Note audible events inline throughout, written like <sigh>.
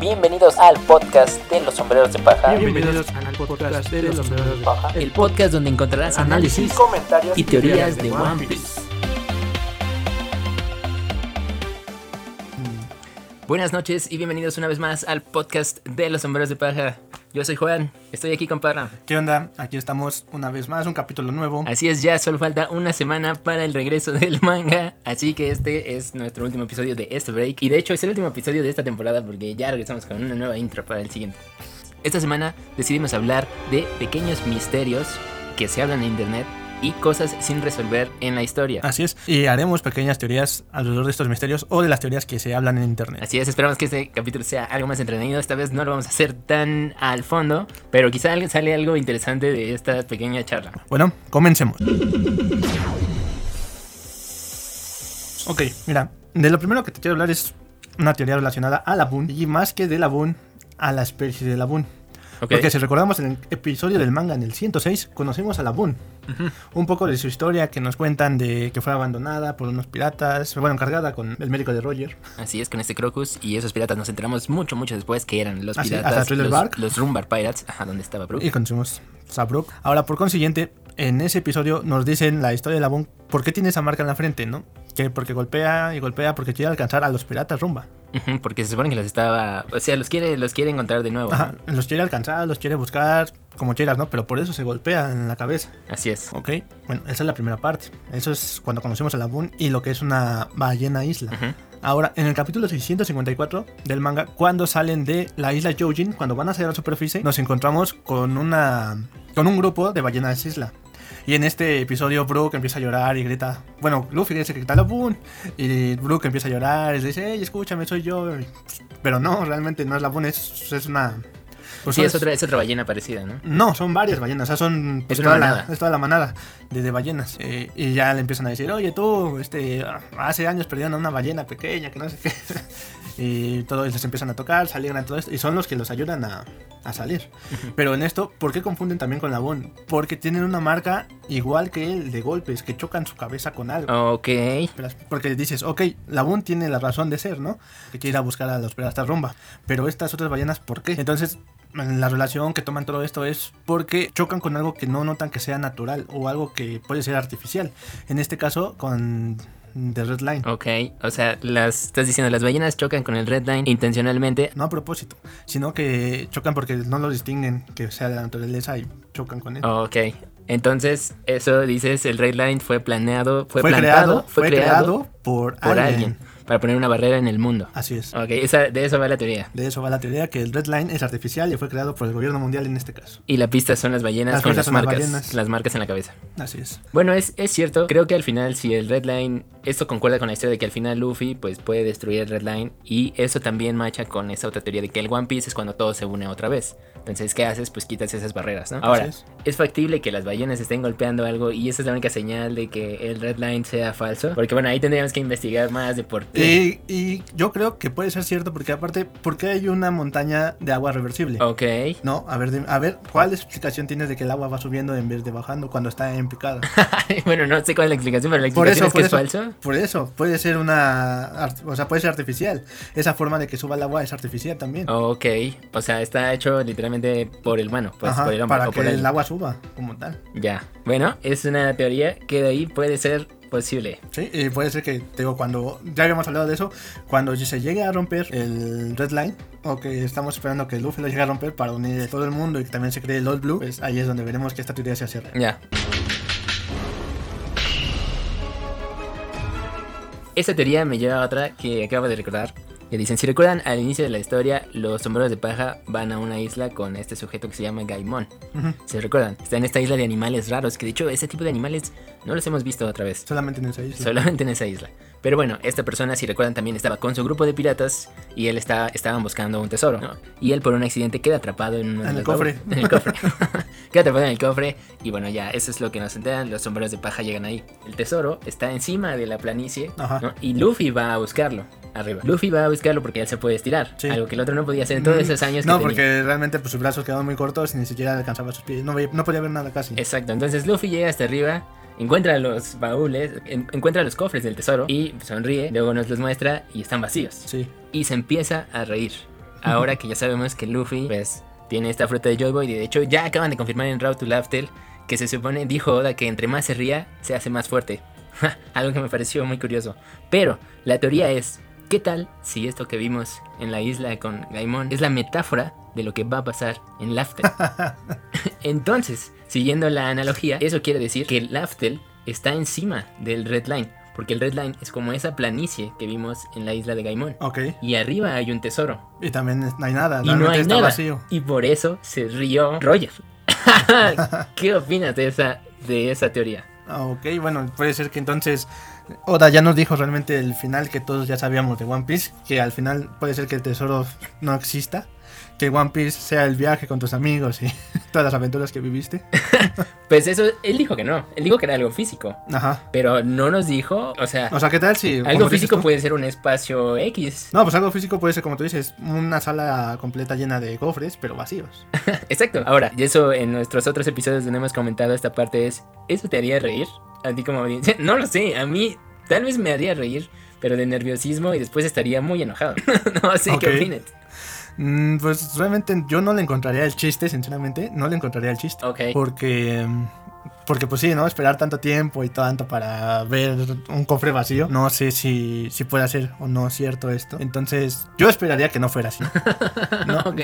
Bienvenidos al podcast de los sombreros de paja. Bienvenidos al podcast de los sombreros de paja. El podcast donde encontrarás análisis comentarios y teorías de One Piece. Buenas noches y bienvenidos una vez más al podcast de los sombreros de paja. Yo soy Juan, estoy aquí con Parra. ¿Qué onda? Aquí estamos una vez más, un capítulo nuevo. Así es, ya solo falta una semana para el regreso del manga. Así que este es nuestro último episodio de este break. Y de hecho es el último episodio de esta temporada porque ya regresamos con una nueva intro para el siguiente. Esta semana decidimos hablar de pequeños misterios que se hablan en internet y cosas sin resolver en la historia. Así es. Y haremos pequeñas teorías alrededor de estos misterios o de las teorías que se hablan en internet. Así es, esperamos que este capítulo sea algo más entretenido. Esta vez no lo vamos a hacer tan al fondo, pero quizá sale algo interesante de esta pequeña charla. Bueno, comencemos. Ok, mira, de lo primero que te quiero hablar es una teoría relacionada a la Boon y más que de la Boon, a la especie de la Boon. Porque si recordamos en el episodio del manga en el 106, conocemos a la Boon. Un poco de su historia que nos cuentan de que fue abandonada por unos piratas, bueno, cargada con el médico de Roger. Así es, con este Crocus y esos piratas nos enteramos mucho, mucho después que eran los Ah, sí, piratas, hasta los, Bark. los Rumbar Pirates, ajá, donde estaba Brook. Y conocemos Sabrok. Ahora, por consiguiente, en ese episodio nos dicen la historia de la Boon. ¿Por qué tiene esa marca en la frente, no? Que porque golpea y golpea porque quiere alcanzar a los piratas rumba. Porque se supone que los estaba, o sea, los quiere, los quiere encontrar de nuevo. Ajá, los quiere alcanzar, los quiere buscar, como quieras, ¿no? Pero por eso se golpea en la cabeza. Así es. Ok, bueno, esa es la primera parte. Eso es cuando conocemos a la Boon y lo que es una ballena isla. Ahora, en el capítulo 654 del manga, cuando salen de la isla Yojin, cuando van a salir a la superficie, nos encontramos con una con un grupo de ballenas isla. Y en este episodio Brook empieza a llorar y grita, bueno, Luffy dice que la Boon y Brook empieza a llorar y le dice, hey, escúchame, soy yo. Pero no, realmente no es la Boon, es, es una... pues sí, son- es otra, es otra ballena parecida, ¿no? no, son varias ballenas, o sea, son pues, Es toda, la, manada. es toda la manada de, de ballenas. Eh, y ya le empiezan a decir, oye, tú, este, hace años perdieron a una ballena pequeña, que no sé qué. <laughs> y todos les empiezan a tocar, salieron a todo esto, y son los que los ayudan a, a salir. <laughs> Pero en esto, ¿por qué confunden también con la? Porque tienen una marca igual que el de golpes, que chocan su cabeza con algo. Ok. Porque dices, ok, la tiene la razón de ser, ¿no? Que quiere ir a buscar a los piratas rumba. Pero estas otras ballenas, ¿por qué? Entonces, la relación que toman todo esto es porque chocan con algo que no notan que sea natural o algo que puede ser artificial. En este caso, con The Red Line. Ok, o sea, las estás diciendo, las ballenas chocan con el Red Line intencionalmente. No a propósito, sino que chocan porque no lo distinguen que sea de la naturaleza y chocan con él. Ok, entonces eso dices, el Red Line fue planeado, fue, fue plantado, creado, fue creado por, por alguien. alguien para poner una barrera en el mundo. Así es. Ok, esa, de eso va la teoría. De eso va la teoría que el Red Line es artificial y fue creado por el gobierno mundial en este caso. Y la pista son las ballenas Las con las son las marcas, ballenas. las marcas en la cabeza. Así es. Bueno, es, es cierto, creo que al final si el Red Line, esto concuerda con la historia de que al final Luffy pues puede destruir el Red Line y eso también macha con esa otra teoría de que el One Piece es cuando todo se une otra vez. Entonces, ¿qué haces? Pues quitas esas barreras, ¿no? Ahora, es. es. factible que las ballenas estén golpeando algo y esa es la única señal de que el Red Line sea falso. Porque bueno, ahí tendríamos que investigar más de por. Y, y yo creo que puede ser cierto porque aparte, ¿por qué hay una montaña de agua reversible? Ok. No, a ver, a ver, ¿cuál explicación tienes de que el agua va subiendo en vez de bajando cuando está en picada? <laughs> bueno, no sé cuál es la explicación, pero la Por explicación eso, es que por es eso, falso. por eso, puede ser una, o sea, puede ser artificial. Esa forma de que suba el agua es artificial también. Ok, o sea, está hecho literalmente por el humano, pues Ajá, por el hombre para o que por el agua suba como tal. Ya, bueno, es una teoría que de ahí puede ser posible. Sí, y puede ser que, te digo, cuando, ya habíamos hablado de eso, cuando se llegue a romper el Red Line, o que estamos esperando que Luffy lo llegue a romper para unir a todo el mundo y que también se cree el Old Blue, pues ahí es donde veremos que esta teoría se real. Ya. Esta teoría me lleva a otra que acabo de recordar. Que dicen, si recuerdan, al inicio de la historia, los sombreros de paja van a una isla con este sujeto que se llama Gaimon. Ujú. ¿Se recuerdan? Está en esta isla de animales raros, que de hecho ese tipo de animales no los hemos visto otra vez. Solamente en esa isla. Solamente en esa isla. Pero bueno, esta persona, si recuerdan, también estaba con su grupo de piratas y él estaba, estaban buscando un tesoro. ¿no? Y él por un accidente queda atrapado en, En el cofre. En el cofre. <laughs> <laughs> queda atrapado en el cofre y bueno, ya, eso es lo que nos enteran. Los sombreros de paja llegan ahí. El tesoro está encima de la planicie. ¿no? y Luffy va a buscarlo. Arriba. Luffy va a buscarlo porque él se puede estirar. Sí. Algo que el otro no podía hacer en todos esos años No, que tenía. porque realmente pues, sus brazos quedaban muy cortos y ni siquiera alcanzaba sus pies. No, no podía ver nada casi. Exacto, entonces Luffy llega hasta arriba, encuentra los baúles, en- encuentra los cofres del tesoro y sonríe, luego nos los muestra y están vacíos. Sí. Y se empieza a reír. ahora que ya sabemos que Luffy, pues, tiene esta fruta de Joy Boy. Y de hecho, ya acaban de confirmar en Route to Laughter que se supone, dijo Oda, que entre más se ría, se hace más fuerte. <laughs> Algo que me pareció muy curioso. Pero la teoría es, ¿qué tal si esto que vimos en la isla con Gaimon es la metáfora de lo que va a pasar en Laftel? <laughs> Entonces, siguiendo la analogía, eso quiere decir que Laftel está encima del Red Line. Porque el Red Line es como esa planicie que vimos en la isla de Gaimon. Ok. Y arriba hay un tesoro. Y también no hay nada. Y no hay está nada. vacío. Y por eso se rió Roger. <laughs> ¿Qué opinas de esa, de esa teoría? Ah, Ok, bueno, puede ser que entonces Oda ya nos dijo realmente el final que todos ya sabíamos de One Piece, que al final puede ser que el tesoro no exista, que One Piece sea el viaje con tus amigos y <laughs> todas las aventuras que viviste. <laughs> Pues eso, él dijo que no. Él dijo que era algo físico. Ajá. Pero no nos dijo, o sea, O sea, ¿qué tal si... algo físico puede ser un espacio X. No, pues algo físico puede ser, como tú dices, una sala completa llena de cofres, pero vacíos. <laughs> Exacto. Ahora, y eso en nuestros otros episodios donde hemos comentado esta parte es, ¿eso te haría reír? A ti como audiencia. No lo sé, a mí tal vez me haría reír, pero de nerviosismo y después estaría muy enojado. no sé qué opinas. Mm, pues realmente yo no le encontraría el chiste, sinceramente, no le encontraría el chiste. Ok. Porque, mm, porque pues sí, ¿no? Esperar tanto tiempo y tanto para ver un cofre vacío. No sé si, si puede ser o no cierto esto. Entonces, yo esperaría que no fuera así. ¿no? <laughs> ok.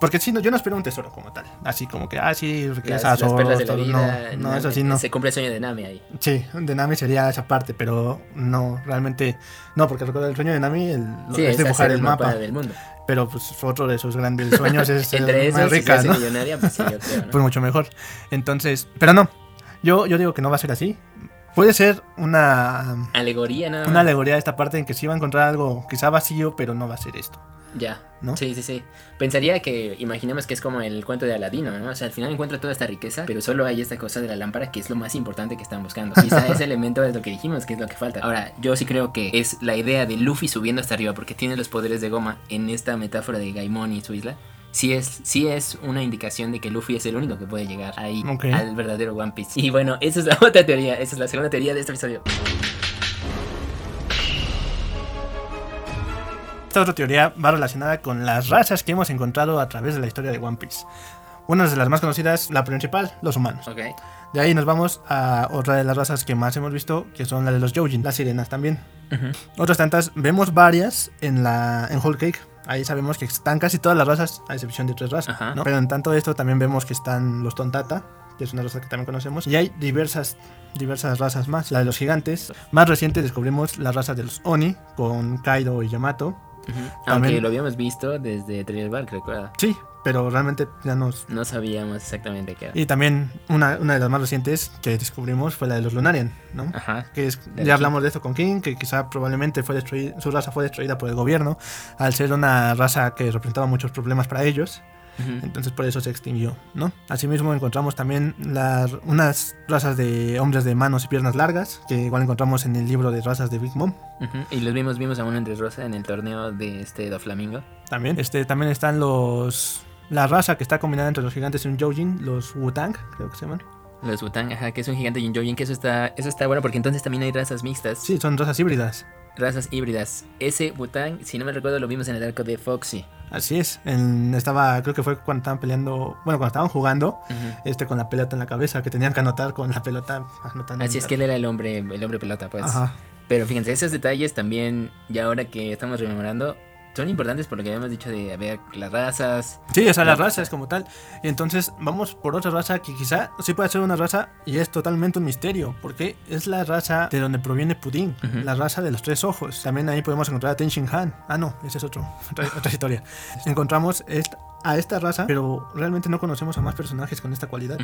Porque sí, no, yo no espero un tesoro como tal. Así como que, ah, sí, Las, riquezas, vida. No, no, eso sí no. Se cumple el sueño de Nami ahí. Sí, de Nami sería esa parte, pero no, realmente no, porque recuerda el sueño de Nami el, Sí, es es dibujar hacer el mapa. del mundo. Pero pues otro de sus grandes sueños <laughs> es Entre más esos, si rica, hace ¿no? millonaria, pues sí, yo creo, ¿no? <laughs> Pues mucho mejor. Entonces, pero no. Yo, yo digo que no va a ser así. Puede ser una, Alegoría nada más. una alegoría de esta parte en que sí va a encontrar algo quizá vacío, pero no va a ser esto. Ya. ¿No? Sí, sí, sí. Pensaría que, imaginemos que es como el cuento de Aladino, ¿no? O sea, al final encuentra toda esta riqueza, pero solo hay esta cosa de la lámpara que es lo más importante que están buscando. Quizá <laughs> ese elemento es lo que dijimos, que es lo que falta. Ahora, yo sí creo que es la idea de Luffy subiendo hasta arriba porque tiene los poderes de goma en esta metáfora de Gaimon y su isla. Sí es, sí es una indicación de que Luffy es el único que puede llegar ahí al verdadero One Piece. Y bueno, esa es la <laughs> otra teoría, esa es la segunda teoría de este episodio. Esta otra teoría va relacionada con las razas que hemos encontrado a través de la historia de One Piece. Una de las más conocidas, la principal, los humanos. De ahí nos vamos a otra de las razas que más hemos visto, que son la de los Joujin, las sirenas también. Otras tantas, vemos varias en la en Whole Cake. Ahí sabemos que están casi todas las razas, a excepción de tres razas. Ajá. ¿no? Pero en tanto esto también vemos que están los Tontata, que es una raza que también conocemos. Y hay diversas, diversas razas más. La de los gigantes. Más reciente descubrimos la raza de los Oni, con Kaido y Yamato. Ujú. Aunque También- lo habíamos visto desde Thriller Bark, recuerda. Sí, pero realmente ya nos... No sabíamos exactamente qué era. Y también una, una de las más recientes que descubrimos fue la de los Lunarian, ¿no? Ajá. que es, ya hablamos de esto con King, que quizá probablemente fue destruida, su raza fue destruida por el gobierno, al ser una raza que representaba muchos problemas para ellos, entonces por eso se extinguió, ¿no? Asimismo encontramos también las, unas razas de hombres de manos y piernas largas, que igual encontramos en el libro de razas de Big Mom, Ujú. Y los vimos, vimos a uno entre Rosa en el torneo de este Doflamingo. también. Este, también están los... La raza que está combinada entre los gigantes y un Joujin, los Wutang, creo que se llaman. Los Wutang, ajá, que es un gigante Jinjojin, que eso está, eso está bueno porque entonces también hay razas mixtas, Sí, son razas híbridas. razas híbridas. Ese Wutang, si no me recuerdo, lo vimos en el arco de Foxy. Así es. En- estaba, creo que fue cuando estaban peleando, bueno, cuando estaban jugando, este con la pelota en la cabeza, que tenían que anotar con la pelota anotando. Así es que él era el hombre, el hombre pelota, pues. Ajá. Pero fíjense, esos detalles también, ya ahora que estamos rememorando, son importantes por lo que habíamos dicho de a ver las razas. Sí, o sea, las No, razas como tal. Y entonces vamos por otra raza que quizá sí puede ser una raza y es totalmente un misterio, porque es la raza de donde proviene Pudín, la raza de los tres ojos. También ahí podemos encontrar a Ten Shin Han. Ah, no, ese es otro, otra, <laughs> otra historia. Encontramos esta- a esta raza, pero realmente no conocemos a más personajes con esta cualidad.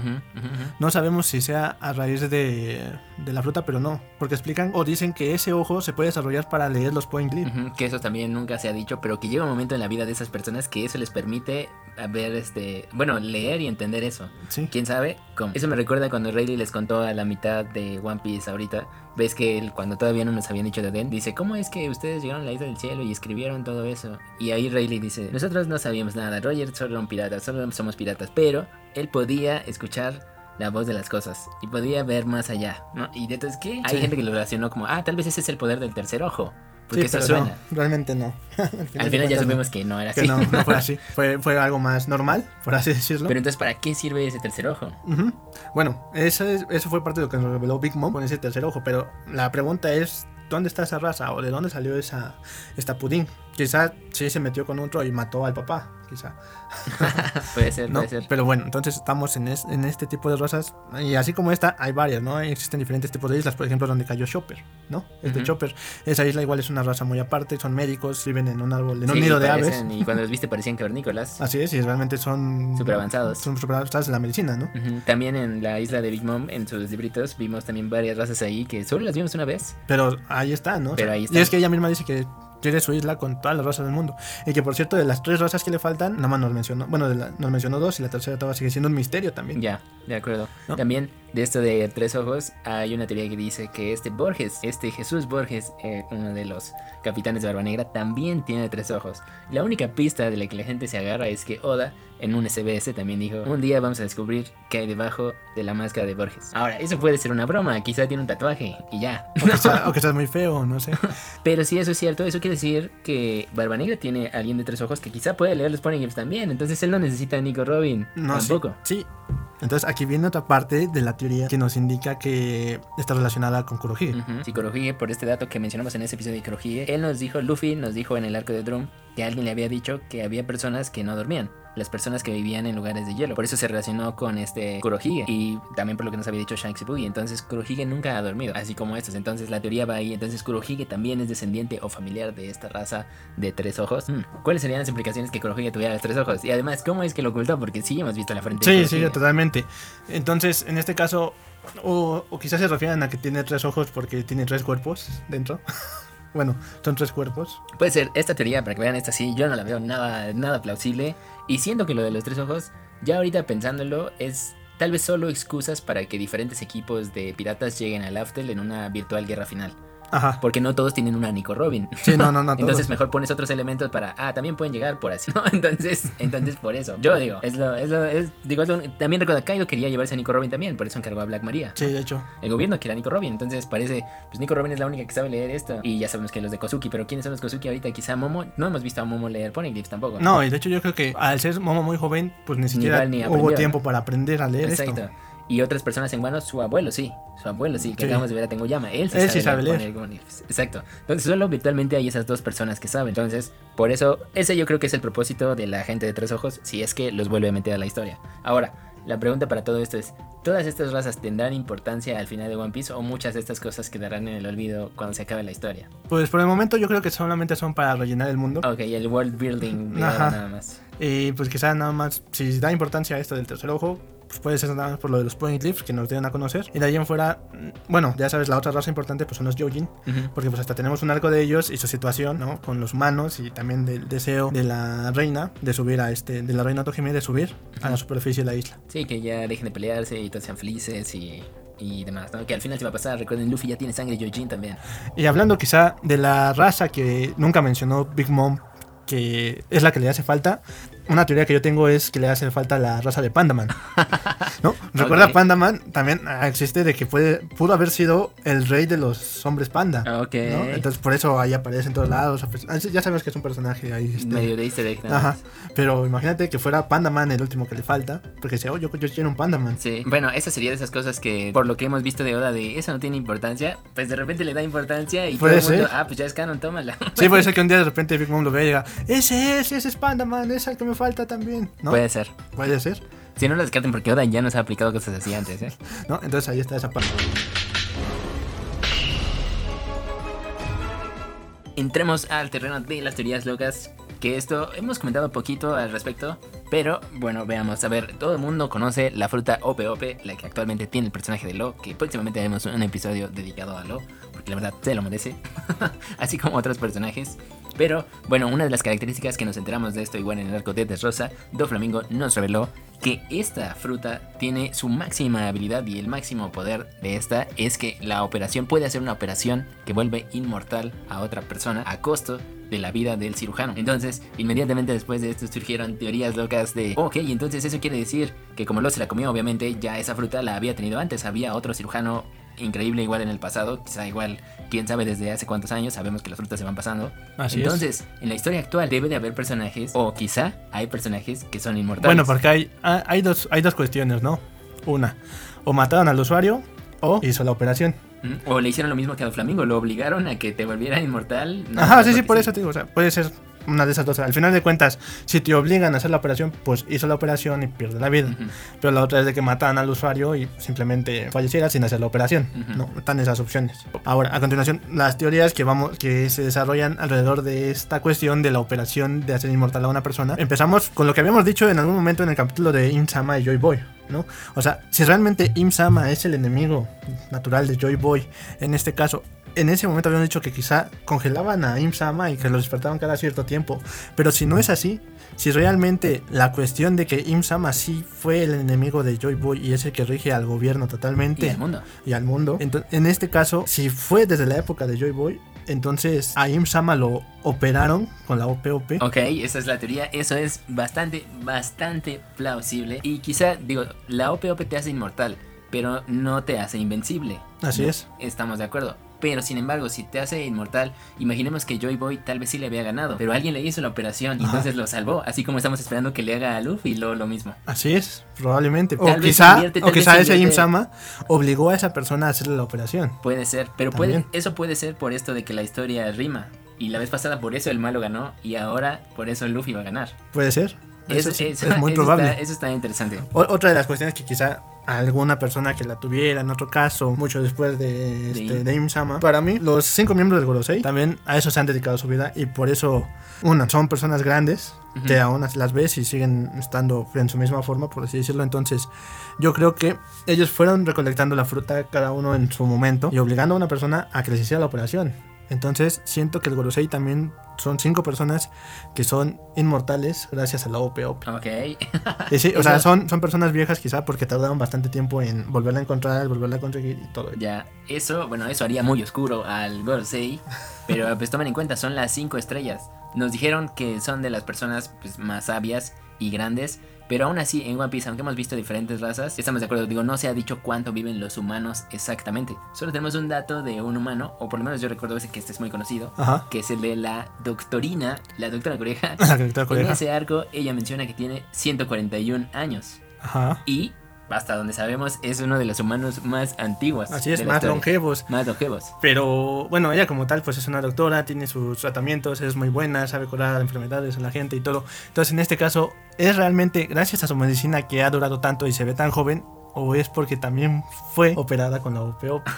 No sabemos si sea a raíz de, de la fruta, pero no. Porque explican o dicen que ese ojo se puede desarrollar para leer los point glyph. Ujú, Que eso también nunca se ha dicho, pero que llega un momento en la vida de esas personas que eso les permite ver, este, bueno, leer y entender eso. Sí. ¿Quién sabe cómo? Eso me recuerda cuando Rayleigh les contó a la mitad de One Piece ahorita. Ves que él, cuando todavía no nos habían dicho de Den, dice, ¿cómo es que ustedes llegaron a la isla del cielo y escribieron todo eso? Y ahí Rayleigh dice, nosotros no sabíamos nada, Roger solo era un pirata, solo somos piratas, pero él podía escuchar la voz de las cosas y podía ver más allá, ¿no? Y entonces, ¿qué? Hay Sí. gente que lo relacionó como, ah, tal vez ese es el poder del tercer ojo. Porque Sí, eso pero suena. no, realmente no. <laughs> Al final ya supimos que no era así. que no, no fue así. <laughs> Fue, fue algo más normal, por así decirlo. Pero entonces, ¿para qué sirve ese tercer ojo? Bueno, eso, es- eso fue parte de lo que nos reveló Big Mom con ese tercer ojo. Pero la pregunta es: ¿dónde está esa raza? ¿O de dónde salió esa esta pudín? Quizá sí se metió con otro y mató al papá. Quizá. <laughs> puede ser, <laughs> ¿no? puede ser. Pero bueno, entonces estamos en, es- en este tipo de razas. Y así como esta, hay varias, ¿no? Existen diferentes tipos de islas. Por ejemplo, donde cayó Chopper, ¿no? Es de Ujú. Chopper. Esa isla igual es una raza muy aparte. Son médicos, viven en un árbol, en un nido de aves. Y cuando los viste parecían cavernícolas. Así es, y realmente son. Súper avanzados. Son súper avanzados en la medicina, ¿no? También en la isla de Big Mom, en sus libritos, vimos también varias razas ahí que solo las vimos una vez. Pero ahí está, ¿no? Pero ahí Y está. es que ella misma dice que quiere su isla con todas las razas del mundo. Y que por cierto, de las tres razas que le faltan, nada más nos mencionó. Bueno, de la- nos mencionó dos y la tercera todavía sigue siendo un misterio también. Ya, de acuerdo. ¿No? También de esto de tres ojos, hay una teoría que dice que este Borges, este Jesús Borges, eh, uno de los capitanes de Barba Negra, también tiene tres ojos. La única pista de la que la gente se agarra es que Oda, en un SBS, también dijo: Un día vamos a descubrir qué hay debajo de la máscara de Borges. Ahora, eso puede ser una broma, quizá tiene un tatuaje y ya. O que, sea, <laughs> o que seas muy feo, no sé. <laughs> Pero si eso es cierto, eso quiere decir que Barba Negra tiene a alguien de tres ojos que quizá puede leer los Poneglyphs también. Entonces él no necesita a Nico Robin. No, sí, tampoco. sí. Entonces aquí viene otra parte de la teoría que nos indica que está relacionada con Kurohige. Sí, Kurohige, por este dato que mencionamos en ese episodio de Kurohige, él nos dijo, Luffy nos dijo en el arco de Drum que alguien le había dicho que había personas que no dormían, las personas que vivían en lugares de hielo. Por eso se relacionó con este Kurohige y también por lo que nos había dicho Shanks y Boogie. Entonces Kurohige nunca ha dormido, así como estos. Entonces la teoría va ahí. Entonces Kurohige también es descendiente o familiar de esta raza de tres ojos. Mm, ¿Cuáles serían las implicaciones que Kurohige tuviera los tres ojos? Y además, ¿cómo es que lo ocultó? Porque sí hemos visto la frente de Sí, sí, Kurohige. totalmente. Entonces, en este caso, o, o quizás se refieren a que tiene tres ojos porque tiene tres cuerpos dentro. <laughs> bueno, son tres cuerpos. Puede ser esta teoría, para que vean esta sí, yo no la veo nada, nada plausible. Y siento que lo de los tres ojos, ya ahorita pensándolo, es tal vez solo excusas para que diferentes equipos de piratas lleguen al Aftel en una virtual guerra final. Ajá. Porque no todos tienen una Nico Robin. Sí, no, no, no. <laughs> Entonces mejor pones otros elementos para, ah, también pueden llegar por así, ¿no? <laughs> Entonces, entonces por eso. Yo digo, es lo, es lo, es, digo, es lo- también recuerda, Kaido quería llevarse a Nico Robin también, por eso encargó a Black Maria. Sí, de hecho. El gobierno quiere a Nico Robin, entonces parece, pues Nico Robin es la única que sabe leer esto. Y ya sabemos que los de Kozuki, pero ¿quiénes son los Kozuki ahorita? Quizá Momo, no hemos visto a Momo leer Poneglyphs tampoco. No, y de hecho yo creo que al ser Momo muy joven, pues ni siquiera Igual ni hubo tiempo para aprender a leer Exacto. esto. Y otras personas en Wano, su abuelo sí, su abuelo sí, que Sí. acabamos de ver a Tengo Llama, él sí Él sabe, sí sabe leer. Poneglyphs. Exacto. Entonces solo virtualmente hay esas dos personas que saben. Entonces, por eso, ese yo creo que es el propósito de la gente de tres ojos, si es que los vuelve a meter a la historia. Ahora, la pregunta para todo esto es, ¿todas estas razas tendrán importancia al final de One Piece o muchas de estas cosas quedarán en el olvido cuando se acabe la historia? Pues por el momento yo creo que solamente son para rellenar el mundo. Ok, el world building nada más. Y pues quizá nada más, si da importancia a esto del tercer ojo, pues puede ser nada más por lo de los point clips que nos dieron a conocer. Y de ahí en fuera, mm, bueno, ya sabes, la otra raza importante pues son los Yojin, Ujú. porque pues hasta tenemos un arco de ellos y su situación, ¿no? Con los humanos y también del deseo de la reina de subir a este, de la reina Tohime de subir a la superficie de la isla. Sí, que ya dejen de pelearse y todos sean felices y, y demás, ¿no? Que al final se va a pasar, recuerden, Luffy ya tiene sangre Yojin también. Y hablando quizá de la raza que nunca mencionó Big Mom, que es la que le hace falta, una teoría que yo tengo es que le hace falta la raza de Pandaman. <laughs> ¿No? Recuerda Ok. Pandaman también ah, existe de que puede, pudo haber sido el rey de los hombres panda. Ok. ¿no? Entonces por eso ahí aparece en todos lados. Ah, Ya sabes que es un personaje ahí. este, Medio de easter egg, Ajá. Pero imagínate que fuera Pandaman el último que le falta. Porque dice, oh, yo, yo quiero un Pandaman. Sí, bueno, esa sería de esas cosas que, por lo que hemos visto de Oda, de eso no tiene importancia, pues de repente le da importancia y todo el mundo, ah, pues ya es canon, tómala. Sí, puede <laughs> ser que un día de repente Big Mom lo vea y diga, ese es, ese es Pandaman, es el que me falta también. ¿No? Puede ser. Puede ser. Si no lo descarten porque Oda ya nos ha aplicado cosas así antes, ¿eh? <laughs> ¿no? Entonces ahí está esa parte. Entremos al terreno de las teorías locas. Que esto hemos comentado poquito al respecto. Pero bueno, veamos. A ver, todo el mundo conoce la fruta Ope Ope, la que actualmente tiene el personaje de Lo. Que próximamente haremos un episodio dedicado a Lo. Porque la verdad se lo merece. <laughs> Así como otros personajes. Pero bueno, una de las características que nos enteramos de esto, igual en el arco de Rosa, Do Flamingo nos reveló que esta fruta tiene su máxima habilidad y el máximo poder de esta es que la operación puede hacer una operación que vuelve inmortal a otra persona a costo de la vida del cirujano. Entonces, inmediatamente después de esto surgieron teorías locas de, ok, entonces eso quiere decir que como lo se la comió, obviamente ya esa fruta la había tenido antes, había otro cirujano increíble igual en el pasado, quizá igual, quién sabe desde hace cuántos años, sabemos que las frutas se van pasando. Así es. Entonces, en la historia actual debe de haber personajes, o quizá hay personajes que son inmortales. Bueno, porque hay, hay, dos, hay dos cuestiones, ¿no? Una, o mataron al usuario o hizo la operación. Mm, O le hicieron lo mismo que a Flamingo, lo obligaron a que te volviera inmortal. no Ajá, sí, sí, por eso te digo, o sea, puede ser una de esas dos. Al final de cuentas, si te obligan a hacer la operación, pues hizo la operación y pierde la vida. Pero la otra es de que matan al usuario y simplemente falleciera sin hacer la operación. No, están esas opciones. Ahora, a continuación, las teorías que vamos que se desarrollan alrededor de esta cuestión de la operación de hacer inmortal a una persona. Empezamos con lo que habíamos dicho en algún momento en el capítulo de Im-sama y Joy Boy, ¿no? O sea, si realmente Im-sama es el enemigo natural de Joy Boy, en este caso, en ese momento habíamos dicho que quizá congelaban a Im-sama y que lo despertaban cada cierto tiempo. Pero si no es así, si realmente la cuestión de que Im-sama sí fue el enemigo de Joy Boy y es el que rige al gobierno totalmente Y mundo. y al mundo, ento- en este caso, si fue desde la época de Joy Boy, entonces a Im-sama lo operaron con la OPOP. Ok, esa es la teoría. Eso es bastante, bastante plausible. Y quizá, digo, la OPOP te hace inmortal, pero no te hace invencible. Así ¿no? es. Estamos de acuerdo. Pero sin embargo, si te hace inmortal, imaginemos que Joy Boy tal vez sí le había ganado, pero alguien le hizo la operación y Ajá. entonces lo salvó. Así como estamos esperando que le haga a Luffy lo, lo mismo. Así es, probablemente. Tal o quizá, invierte, o quizá ese invierte. Im-sama obligó a esa persona a hacerle la operación. Puede ser, pero puede, eso puede ser por esto de que la historia rima. Y la vez pasada por eso el malo ganó y ahora por eso Luffy va a ganar. Puede ser. Eso, Eso, sí, eso- es muy <laughs> probable. está- eso está interesante. O- otra de las cuestiones que quizá alguna persona que la tuviera en otro caso, mucho después de, este, Im. de Im-sama, para mí, los cinco miembros del Gorosei también a eso se han dedicado su vida y por eso, una, son personas grandes que aún así las ves y siguen estando en su misma forma, por así decirlo. Entonces, yo creo que ellos fueron recolectando la fruta cada uno en su momento y obligando a una persona a que les hiciera la operación. Entonces, siento que el Gorosei también son cinco personas que son inmortales gracias a la OPOP. Ok. Y sí, <laughs> o sea, son, son personas viejas quizá porque tardaron bastante tiempo en volverla a encontrar, volverla a conseguir y todo. Ya, eso, bueno, eso haría muy oscuro al Gorosei, pero <laughs> pues tomen en cuenta, son las cinco estrellas. Nos dijeron que son de las personas pues, más sabias y grandes, pero aún así en One Piece, aunque hemos visto diferentes razas, estamos de acuerdo, digo, no se ha dicho cuánto viven los humanos exactamente. Solo tenemos un dato de un humano, o por lo menos yo recuerdo ese que este es muy conocido, Ajá. que es el de la doctorina, la doctora Coreja. <laughs> La directora En coreana. ese arco ella menciona que tiene 141 años Ajá. y hasta donde sabemos es uno de los humanos más antiguos. Así es, más historia. longevos. Más longevos. Pero bueno, ella como tal, pues es una doctora, tiene sus tratamientos, es muy buena, sabe curar enfermedades a la gente y todo. Entonces, en este caso, ¿es realmente gracias a su medicina que ha durado tanto y se ve tan joven? ¿O es porque también fue operada con la OPO? <laughs>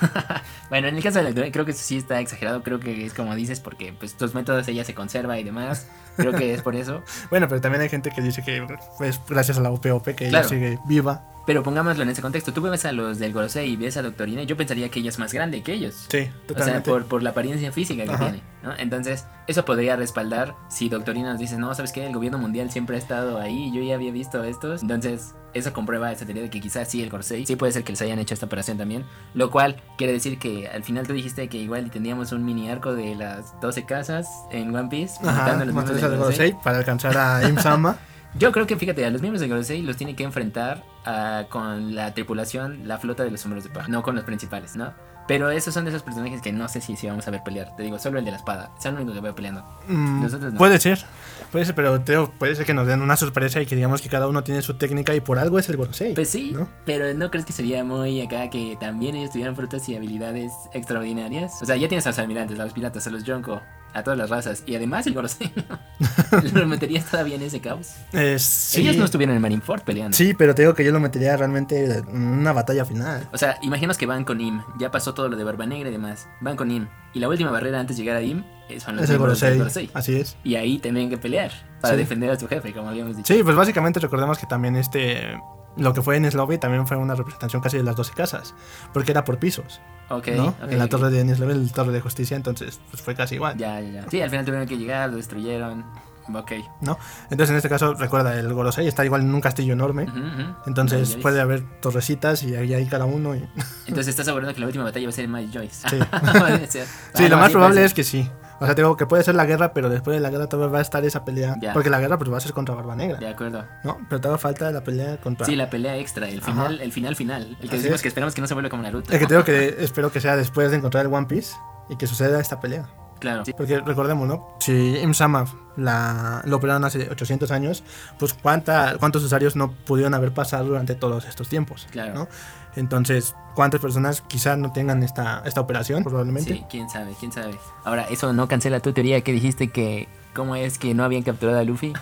Bueno, en el caso de la doctora, creo que eso sí está exagerado. Creo que es como dices, porque pues tus métodos ella se conserva y demás. Creo que es por eso. <laughs> Bueno, pero también hay gente que dice que es gracias a la OPOP que Claro. ella sigue viva. Pero pongámoslo en ese contexto. Tú ves a los del Gorosei y ves a Doctorina y yo pensaría que ella es más grande que ellos. Sí, O sea, totalmente. por, por la apariencia física que Ajá. tiene, ¿no? Entonces, eso podría respaldar si Doctorina nos dice, no, ¿sabes qué? El gobierno mundial siempre ha estado ahí, yo ya había visto estos. Entonces, eso comprueba esa teoría de que quizás sí el Gorosei, sí puede ser que les hayan hecho esta operación también. Lo cual quiere decir que al final tú dijiste que igual teníamos un mini arco de las 12 casas en One Piece, Ajá, matando a los del Gorosei. Gorosei para alcanzar a Im-sama. <laughs> Yo creo que, fíjate, a los miembros del Gorosei los tiene que enfrentar ah, con la tripulación, la flota de los sombreros de paja, no con los principales, ¿no? Pero esos son de esos personajes que no sé si, si vamos a ver pelear. Te digo, solo el de la espada. Es el único que veo peleando. Mm, no. Puede ser, puede ser, pero te puede ser que nos den una sorpresa y que digamos que cada uno tiene su técnica y por algo es el Gorosei. Pues sí, ¿no? pero ¿no crees que sería muy acá que también ellos tuvieran frutas y habilidades extraordinarias? O sea, ya tienes a los almirantes, a los piratas, a los Yonko, a todas las razas. Y además el Gorosei. <laughs> ¿Lo meterías todavía en ese caos? Eh, sí, Ellos no estuvieron en Marineford peleando. sí, pero te digo que yo lo metería realmente en una batalla final. O sea, imaginos que van con Im. Ya pasó todo lo de Barba Negra y demás. Van con Im. Y la última barrera antes de llegar a Im eh, son los Es el Gorosei, Gorosei. así es. Y ahí tienen que pelear para Sí. defender a su jefe, como habíamos dicho. Sí, pues básicamente recordemos que también este lo que fue en también fue una representación casi de las 12 casas, porque era por pisos, Ok, ¿no? ok, en la torre de Enies Lobby, la torre de justicia, entonces pues fue casi igual. Ya, ya, ya. Sí, al final tuvieron que llegar, lo destruyeron. Ok. ¿no? Entonces en este caso, recuerda, el Gorosei está igual en un castillo enorme. Ujú, ujú. Entonces Miles puede Joyce. haber torrecitas y ahí hay cada uno. Y... Entonces estás asegurando que la última batalla va a ser en Miles Joyce. Sí. <laughs> Puede. Sí, Ah, lo no, más probable puede es que sí. O sea, digo que puede ser la guerra, pero después de la guerra todavía va a estar esa pelea. Ya. Porque la guerra pues va a ser contra Barba Negra. De acuerdo. ¿No? Pero todavía falta la pelea contra... Sí, la pelea extra, el final, el final final. El que Así decimos es. que esperamos que no se vuelva como Naruto. El que te digo que espero que sea después de encontrar el One Piece y que suceda esta pelea. Claro. Sí. Porque recordemos, ¿no? Si Imsama la, lo operaron hace 800 años, pues ¿cuánta, ¿cuántos usuarios no pudieron haber pasado durante todos estos tiempos? Claro. ¿no? Entonces, ¿cuántas personas quizás no tengan esta, esta operación? Probablemente. Sí, quién sabe, quién sabe. Ahora, eso no cancela tu teoría que dijiste que cómo es que no habían capturado a Luffy.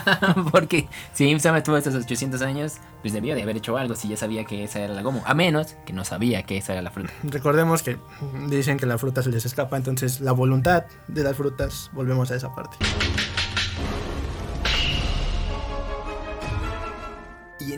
<laughs> Porque si Im-sama estuvo estos 800 años, pues debió de haber hecho algo si ya sabía que esa era la Gomu. A menos que no sabía que esa era la fruta. <laughs> Recordemos que dicen que la fruta se les escapa, entonces la voluntad de las frutas, volvemos a esa parte.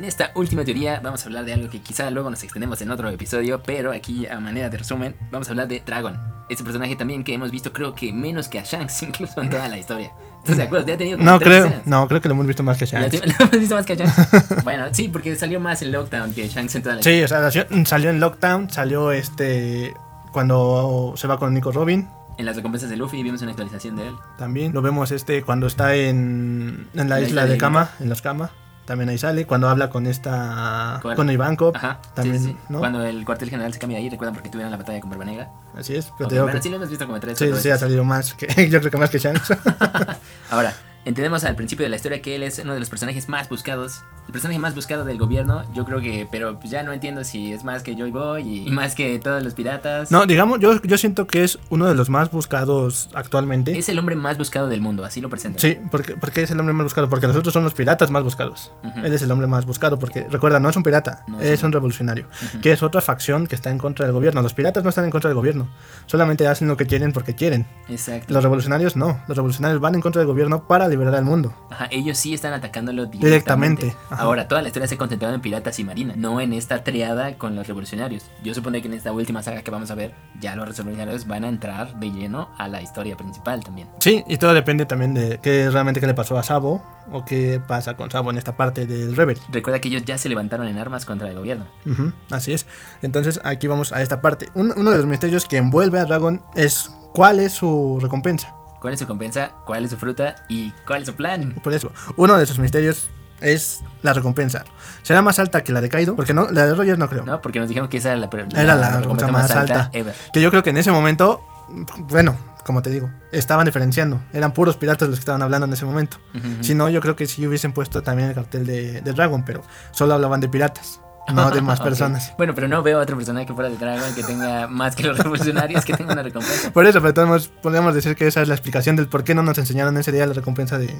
En esta última teoría vamos a hablar de algo que quizá luego nos extendemos en otro episodio, pero aquí a manera de resumen vamos a hablar de Dragon. Ese personaje también que hemos visto creo que menos que a Shanks <laughs> incluso en toda la historia. ¿Estás de acuerdo? Ya ha tenido No creo, escenas. no, creo que lo hemos visto más que ¿Ya Shanks. te- <laughs> ¿Lo hemos visto más que a Shanks? <laughs> bueno, sí, porque salió más en Lockdown que Shanks en toda la Sí, o sea, salió en Lockdown, salió este cuando se va con Nico Robin. En las recompensas de Luffy vimos una actualización de él. También lo vemos este cuando está en, en la, La isla, isla de de Kama, en los Kama. También ahí sale. Cuando habla con esta. Con Ivankov. Ajá. También, sí, sí, sí. ¿no? Cuando el cuartel general se cambia ahí, recuerdan porque tuvieron la batalla con Barba Negra. Así es. Pero Ok, te digo bueno, que- sí lo hemos visto como tres sí, sí, ha salido más que. <laughs> Yo creo que más que Shanks. <laughs> Ahora, entendemos al principio de la historia que él es uno de los personajes más buscados. El personaje más buscado del gobierno, yo creo que, pero pues ya no entiendo si es más que Joy Boy y más que todos los piratas. no, digamos, yo, yo siento que es uno de los más buscados actualmente. Es el hombre más buscado del mundo, así lo presentan. Sí, porque, porque es el hombre más buscado. Porque los otros son los piratas más buscados. Ujú. Él es el hombre más buscado. Porque recuerda, no es un pirata, No, es es un- un revolucionario. Que es otra facción que está en contra del gobierno. Los piratas no están en contra del gobierno. Solamente hacen lo que quieren porque quieren. Exacto. Los revolucionarios no. Los revolucionarios van en contra del gobierno para liberar al mundo. Ajá, ellos sí están atacándolo directamente. Directamente. Ahora, toda la historia se ha concentrado en piratas y marina, no en esta triada con los revolucionarios. Yo supondré que en esta última saga que vamos a ver, ya los revolucionarios van a entrar de lleno a la historia principal también. Sí, y todo depende también de qué realmente qué le pasó a Sabo o qué pasa con Sabo en esta parte del Rebel. Recuerda que ellos ya se levantaron en armas contra el gobierno. Así es. Entonces aquí vamos a esta parte. Un- uno de los misterios que envuelve a Dragon es cuál es su recompensa. ¿Cuál es su compensa? ¿Cuál es su fruta? ¿Y cuál es su plan? Por eso, uno de esos misterios es la recompensa. ¿Será más alta que la de Kaido? Porque no, la de Rogers no creo. ¿No? Porque nos dijeron que esa era la, pre- Era la recompensa más alta. ever. Que yo creo que en ese momento, bueno, como te digo, estaban diferenciando. Eran puros piratas los que estaban hablando en ese momento. Si no, yo creo que sí hubiesen puesto también el cartel de, de Dragon, pero solo hablaban de piratas, <laughs> no de más personas. Bueno, pero no veo a otro personaje que fuera de Dragon que tenga más que los revolucionarios que tenga una recompensa. Por eso, pero podemos, podríamos decir que esa es la explicación del por qué no nos enseñaron ese día la recompensa de, de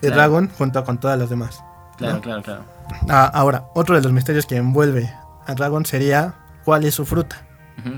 Claro. Dragon junto con todas las demás. Claro, ¿no? claro, claro. Ah, ahora, otro de los misterios que envuelve a Dragon sería cuál es su fruta.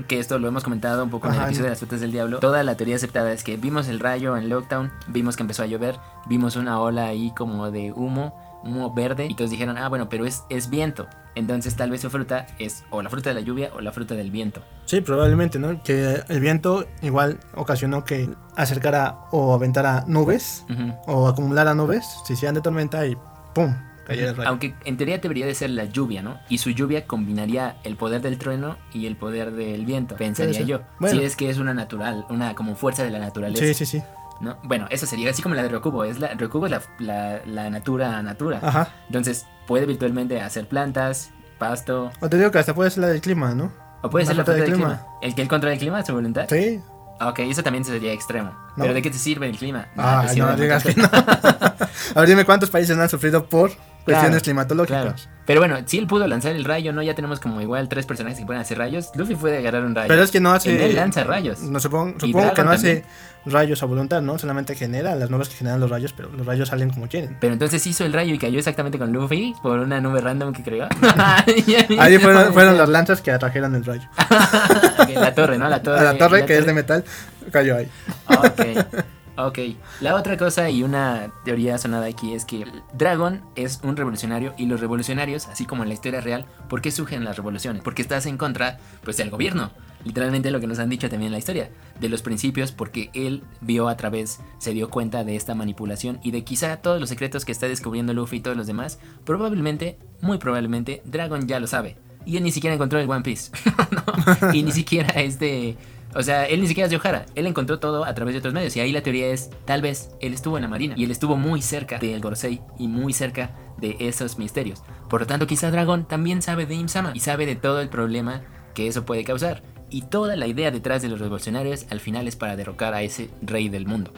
Que esto lo hemos comentado un poco en el episodio de las frutas del diablo. Toda la teoría aceptada es que vimos el rayo en Lockdown, vimos que empezó a llover, vimos una ola ahí como de humo, humo verde, y todos dijeron, ah, bueno, pero es, es viento. Entonces tal vez su fruta es o la fruta de la lluvia o la fruta del viento. Sí, probablemente, ¿no? Que el viento igual ocasionó que acercara o aventara nubes o acumulara nubes, se hicieran de tormenta y ¡pum! cayera el rayo. Aunque en teoría debería de ser la lluvia, ¿no? Y su lluvia combinaría el poder del trueno y el poder del viento, pensaría yo. Bueno. Si es que es una natural, una como fuerza de la naturaleza. Sí, sí, sí. ¿no? Bueno, eso sería así como la de Rokubo. Es la, Rokubo es la, la, la natura natura. Ajá. Entonces puede virtualmente hacer plantas, pasto, O te digo que hasta puede ser la del clima, ¿no? o puede ser la del clima. El que él controla el clima, su voluntad. Sí. Ah, Ok, eso también sería extremo. No. ¿Pero de qué te sirve el clima? Ah, te sirve no mucho. digas que no. <laughs> A ver, dime cuántos países han sufrido por cuestiones climatológicas. Claro. Pero bueno, si él pudo lanzar el rayo, ¿no? Ya tenemos como igual tres personajes que pueden hacer rayos. Luffy puede agarrar un rayo. Pero es que no hace. Él lanza rayos. No, supongo supongo que no hace rayos a voluntad, ¿no? Solamente genera las nubes que generan los rayos, pero los rayos salen como quieren. Pero entonces hizo el rayo y cayó exactamente con Luffy por una nube random que creó. <laughs> <laughs> Ahí fueron, fueron las lanzas que atrajeron el rayo. <laughs> La torre, ¿no? La torre. A la torre, la que es de metal, cayó ahí. Ok. Ok. La otra cosa y una teoría sonada aquí es que Dragon es un revolucionario y los revolucionarios, así como en la historia real, ¿por qué surgen las revoluciones? Porque estás en contra, pues, del gobierno. Literalmente lo que nos han dicho también en la historia, de los principios, porque él vio a través, se dio cuenta de esta manipulación y de quizá todos los secretos que está descubriendo Luffy y todos los demás, probablemente, muy probablemente, Dragon ya lo sabe. Y él ni siquiera encontró el One Piece. <laughs> Y ni siquiera este O sea, él ni siquiera es de O'Hara. Él encontró todo a través de otros medios. Y ahí la teoría es, tal vez, él estuvo en la Marina. Y él estuvo muy cerca del Gorosei y muy cerca de esos misterios. Por lo tanto, quizá Dragon también sabe de Imsama y sabe de todo el problema que eso puede causar. Y toda la idea detrás de los revolucionarios al final es para derrocar a ese rey del mundo.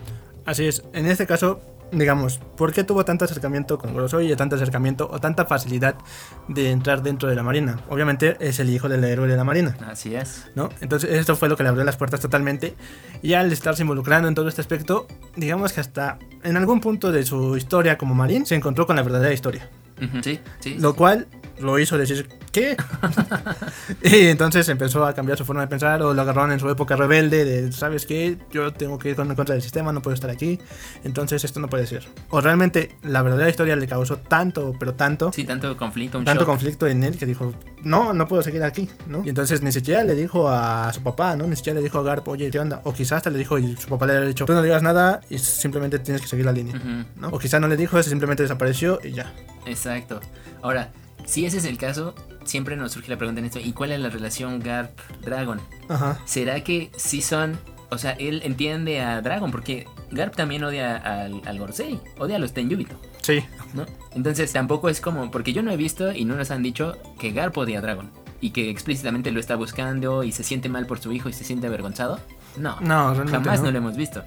Así es, en este caso, digamos, ¿por qué tuvo tanto acercamiento con Gorosei y tanto acercamiento o tanta facilidad de entrar dentro de la Marina? Obviamente es el hijo del héroe de la Marina. Así es. ¿No? Entonces esto fue lo que le abrió las puertas totalmente. Y al estarse involucrando en todo este aspecto, digamos que hasta en algún punto de su historia como marín se encontró con la verdadera historia. Sí, sí. Lo cual lo hizo decir, ¿qué? <laughs> y entonces empezó a cambiar su forma de pensar o lo agarraron en su época rebelde de, ¿sabes qué? Yo tengo que ir con- contra del sistema, no puedo estar aquí. Entonces esto no puede ser. O realmente la verdadera historia le causó tanto, pero tanto, Sí, tanto conflicto, un tanto shock. conflicto en él que dijo, no, no puedo seguir aquí, ¿no? Y entonces ni siquiera le dijo a su papá, ¿no? Ni siquiera le dijo a Garp, oye, ¿qué onda? O quizás hasta le dijo y su papá le había dicho, tú no digas nada y simplemente tienes que seguir la línea, ¿no? O quizás no le dijo eso, simplemente desapareció y ya. Exacto. Ahora, si ese es el caso, siempre nos surge la pregunta en esto, ¿y cuál es la relación Garp-Dragon? Ajá. ¿Será que sí son... O sea, él entiende a Dragon porque Garp también odia al, al Gorosei, odia a los Tenjubito, Sí, ¿no? Entonces tampoco es como... Porque yo no he visto y no nos han dicho que Garp odia a Dragon y que explícitamente lo está buscando y se siente mal por su hijo y se siente avergonzado. No, no, jamás no. no lo hemos visto.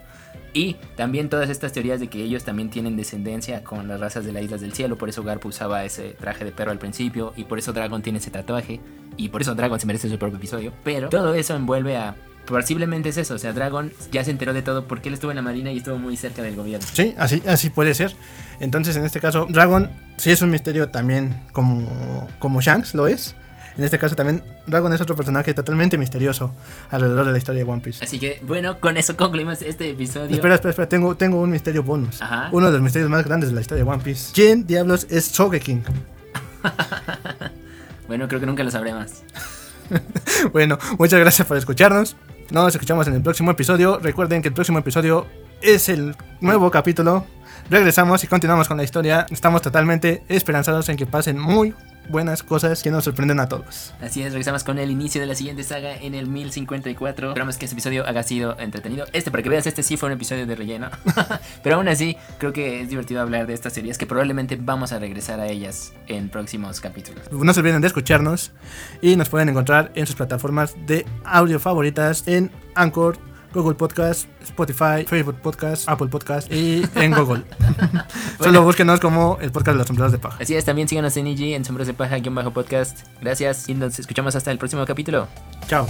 Y también todas estas teorías de que ellos también tienen descendencia con las razas de las Islas del Cielo, por eso Garp usaba ese traje de perro al principio, y por eso Dragon tiene ese tatuaje, y por eso Dragon se merece su propio episodio. Pero todo eso envuelve a... Posiblemente es eso, o sea, Dragon ya se enteró de todo porque él estuvo en la marina y estuvo muy cerca del gobierno. Sí, así, así puede ser. Entonces, en este caso, Dragon sí es un misterio también como, como Shanks lo es. En este caso también, Dragon es otro personaje totalmente misterioso alrededor de la historia de One Piece. Así que, bueno, con eso concluimos este episodio. Espera, espera, espera, tengo, tengo un misterio bonus. Ajá. Uno de los misterios más grandes de la historia de One Piece. ¿Quién diablos es Sogeking? <laughs> Bueno, creo que nunca lo sabremos. <laughs> bueno, muchas gracias por escucharnos. Nos escuchamos en el próximo episodio. Recuerden que el próximo episodio es el nuevo capítulo. Regresamos y continuamos con la historia. Estamos totalmente esperanzados en que pasen muy buenas cosas que nos sorprenden a todos. Así es, regresamos con el inicio de la siguiente saga en el 1054. Esperamos que este episodio haya sido entretenido. Este, para que veas, este sí fue un episodio de relleno. <laughs> Pero aún así, creo que es divertido hablar de estas series que probablemente vamos a regresar a ellas en próximos capítulos. No se olviden de escucharnos y nos pueden encontrar en sus plataformas de audio favoritas en Anchor, Google Podcast, Spotify, Facebook Podcast, Apple Podcast y en Google. <laughs> Solo búsquenos como el podcast de los sombreros de paja. Así es, también síganos en IG, en Sombras de Paja, guion bajo podcast. Gracias y nos escuchamos hasta el próximo capítulo. Chao.